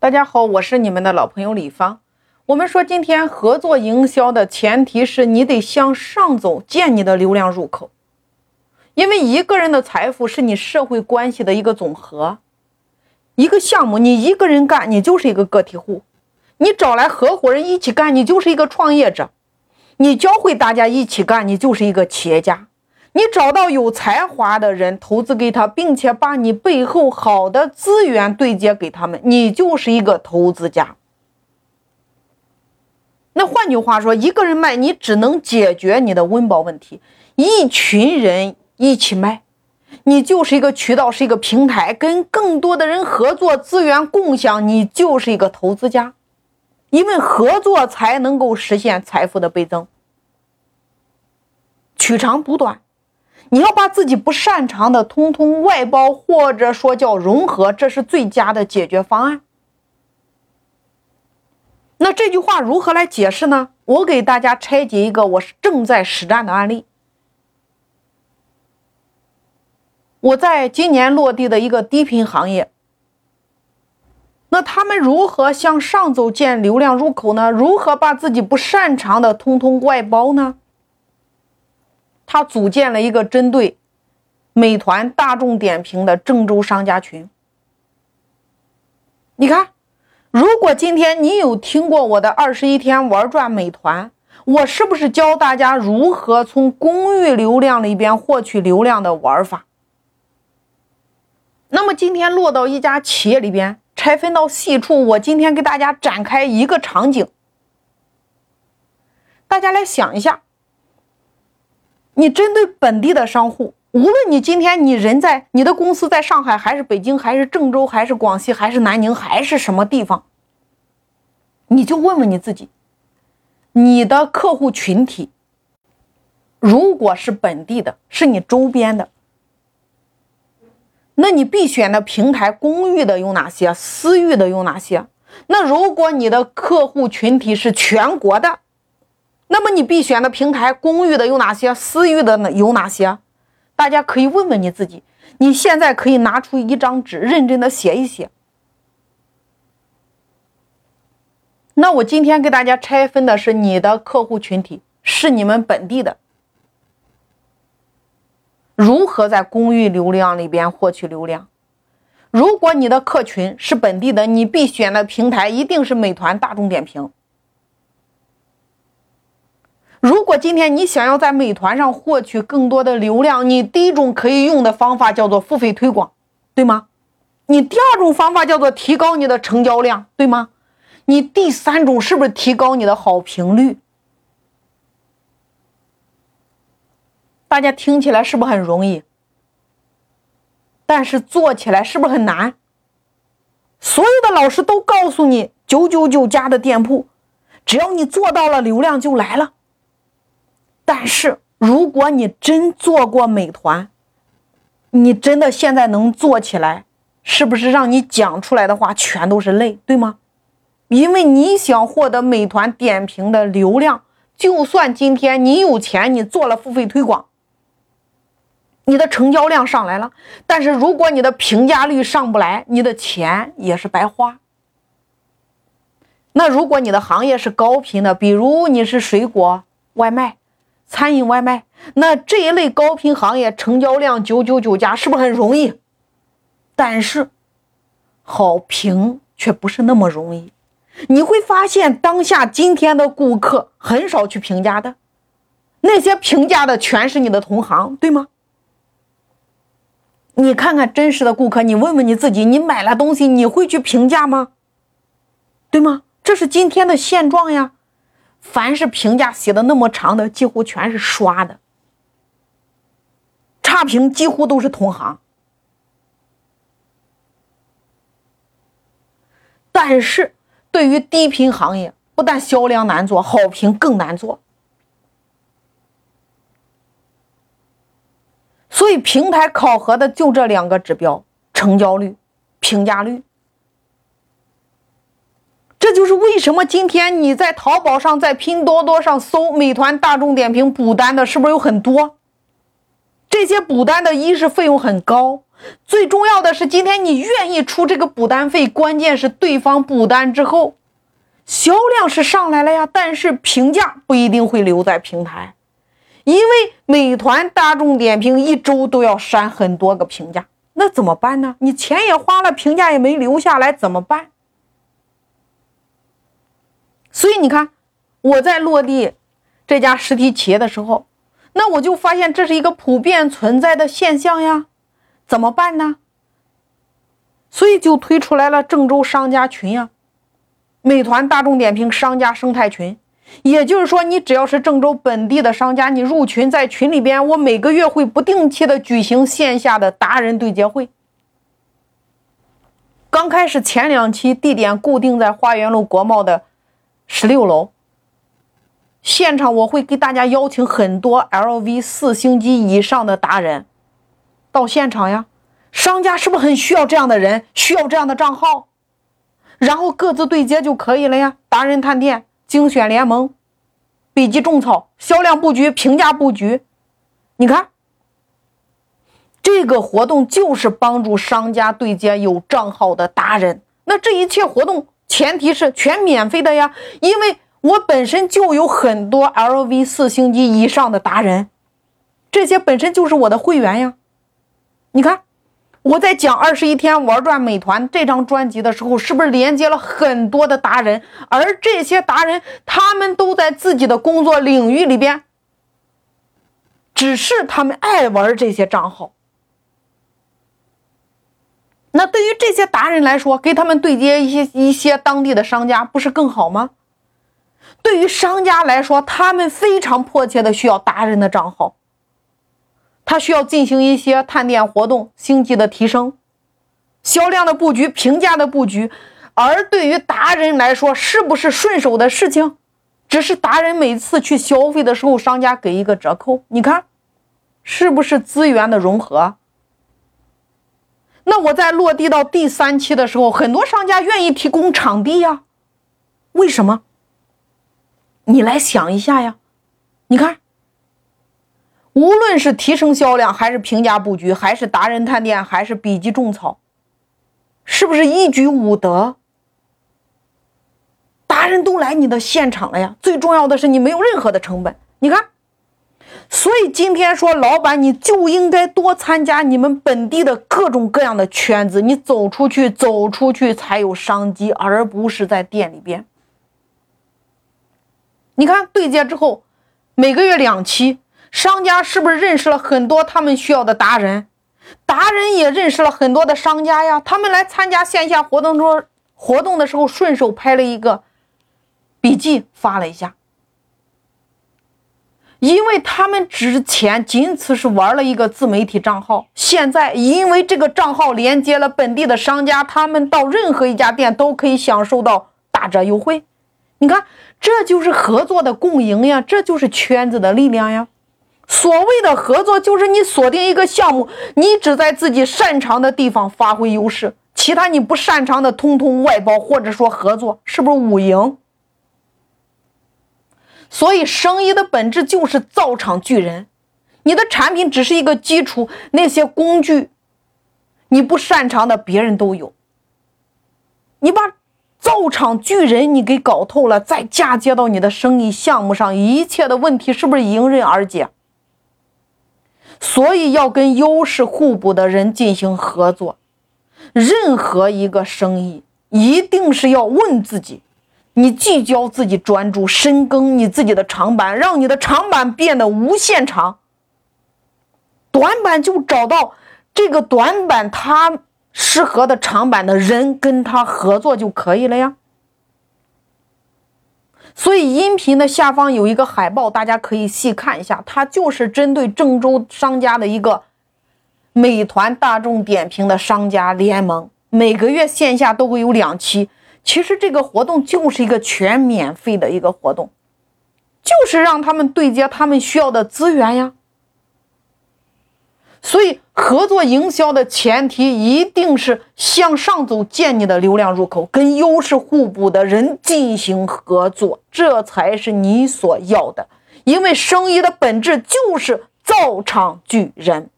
大家好，我是你们的老朋友李芳。我们说，今天合作营销的前提是你得向上走，建你的流量入口。因为一个人的财富是你社会关系的一个总和。一个项目你一个人干，你就是一个个体户；你找来合伙人一起干，你就是一个创业者；你教会大家一起干，你就是一个企业家。你找到有才华的人投资给他，并且把你背后好的资源对接给他们，你就是一个投资家。那换句话说，一个人卖你只能解决你的温饱问题，一群人一起卖，你就是一个渠道，是一个平台，跟更多的人合作，资源共享，你就是一个投资家，因为合作才能够实现财富的倍增，取长补短。你要把自己不擅长的通通外包，或者说叫融合，这是最佳的解决方案。那这句话如何来解释呢？我给大家拆解一个我正在实战的案例。我在今年落地的一个低频行业，那他们如何向上走建流量入口呢？如何把自己不擅长的通通外包呢？他组建了一个针对美团、大众点评的郑州商家群。你看，如果今天你有听过我的二十一天玩转美团，我是不是教大家如何从公域流量里边获取流量的玩法？那么今天落到一家企业里边，拆分到细处，我今天给大家展开一个场景，大家来想一下。你针对本地的商户，无论你今天你人在你的公司在上海，还是北京，还是郑州，还是广西，还是南宁，还是什么地方，你就问问你自己，你的客户群体，如果是本地的，是你周边的，那你必选的平台公域的有哪些？私域的有哪些？那如果你的客户群体是全国的？那么你必选的平台，公域的有哪些？私域的呢有哪些？大家可以问问你自己。你现在可以拿出一张纸，认真的写一写。那我今天给大家拆分的是你的客户群体是你们本地的，如何在公域流量里边获取流量？如果你的客群是本地的，你必选的平台一定是美团、大众点评。如果今天你想要在美团上获取更多的流量，你第一种可以用的方法叫做付费推广，对吗？你第二种方法叫做提高你的成交量，对吗？你第三种是不是提高你的好评率？大家听起来是不是很容易？但是做起来是不是很难？所有的老师都告诉你，九九九家的店铺，只要你做到了，流量就来了。但是，如果你真做过美团，你真的现在能做起来，是不是让你讲出来的话全都是泪，对吗？因为你想获得美团点评的流量，就算今天你有钱，你做了付费推广，你的成交量上来了，但是如果你的评价率上不来，你的钱也是白花。那如果你的行业是高频的，比如你是水果外卖。餐饮外卖，那这一类高频行业成交量九九九加，是不是很容易？但是好评却不是那么容易。你会发现，当下今天的顾客很少去评价的，那些评价的全是你的同行，对吗？你看看真实的顾客，你问问你自己，你买了东西，你会去评价吗？对吗？这是今天的现状呀。凡是评价写的那么长的，几乎全是刷的，差评几乎都是同行。但是，对于低频行业，不但销量难做，好评更难做。所以，平台考核的就这两个指标：成交率、评价率。就是为什么今天你在淘宝上、在拼多多上搜美团、大众点评补单的，是不是有很多？这些补单的一是费用很高，最重要的是，今天你愿意出这个补单费，关键是对方补单之后，销量是上来了呀，但是评价不一定会留在平台，因为美团、大众点评一周都要删很多个评价，那怎么办呢？你钱也花了，评价也没留下来，怎么办？所以你看，我在落地这家实体企业的时候，那我就发现这是一个普遍存在的现象呀。怎么办呢？所以就推出来了郑州商家群呀，美团、大众点评商家生态群。也就是说，你只要是郑州本地的商家，你入群，在群里边，我每个月会不定期的举行线下的达人对接会。刚开始前两期地点固定在花园路国贸的十六楼，现场我会给大家邀请很多 LV 四星级以上的达人。到现场呀，商家是不是很需要这样的人，需要这样的账号，然后各自对接就可以了呀？达人探店、精选联盟、笔记种草、销量布局、评价布局，你看，这个活动就是帮助商家对接有账号的达人。那这一切活动前提是全免费的呀，因为我本身就有很多 LV 四星级以上的达人，这些本身就是我的会员呀。你看，我在讲二十一天玩转美团这张专辑的时候，是不是连接了很多的达人？而这些达人，他们都在自己的工作领域里边，只是他们爱玩这些账号。那对于这些达人来说，给他们对接一些一些当地的商家，不是更好吗？对于商家来说，他们非常迫切的需要达人的账号。他需要进行一些探店活动、星级的提升、销量的布局、评价的布局，而对于达人来说，是不是顺手的事情？只是达人每次去消费的时候，商家给一个折扣，你看，是不是资源的融合？那我在落地到第三期的时候，很多商家愿意提供场地呀，为什么？你来想一下呀，你看。无论是提升销量，还是评价布局，还是达人探店，还是笔记种草，是不是一举五得？达人都来你的现场了呀！最重要的是，你没有任何的成本。你看，所以今天说，老板你就应该多参加你们本地的各种各样的圈子，你走出去，走出去才有商机，而不是在店里边。你看对接之后，每个月两期。商家是不是认识了很多他们需要的达人？达人也认识了很多的商家呀。他们来参加线下活动中活动的时候，顺手拍了一个笔记发了一下。因为他们之前仅此是玩了一个自媒体账号，现在因为这个账号连接了本地的商家，他们到任何一家店都可以享受到打折优惠。你看，这就是合作的共赢呀，这就是圈子的力量呀。所谓的合作，就是你锁定一个项目，你只在自己擅长的地方发挥优势，其他你不擅长的通通外包或者说合作，是不是五赢？所以生意的本质就是造场聚人，你的产品只是一个基础，那些工具你不擅长的别人都有，你把造场聚人你给搞透了，再嫁接到你的生意项目上，一切的问题是不是迎刃而解？所以要跟优势互补的人进行合作。任何一个生意，一定是要问自己：你聚焦自己专注，深耕你自己的长板，让你的长板变得无限长。短板就找到这个短板它适合的长板的人，跟他合作就可以了呀。所以音频的下方有一个海报，大家可以细看一下，它就是针对郑州商家的一个美团、大众点评的商家联盟，每个月线下都会有两期。其实这个活动就是一个全免费的一个活动，就是让他们对接他们需要的资源呀。所以，合作营销的前提一定是向上走，建你的流量入口，跟优势互补的人进行合作，这才是你所要的。因为生意的本质就是造场聚人。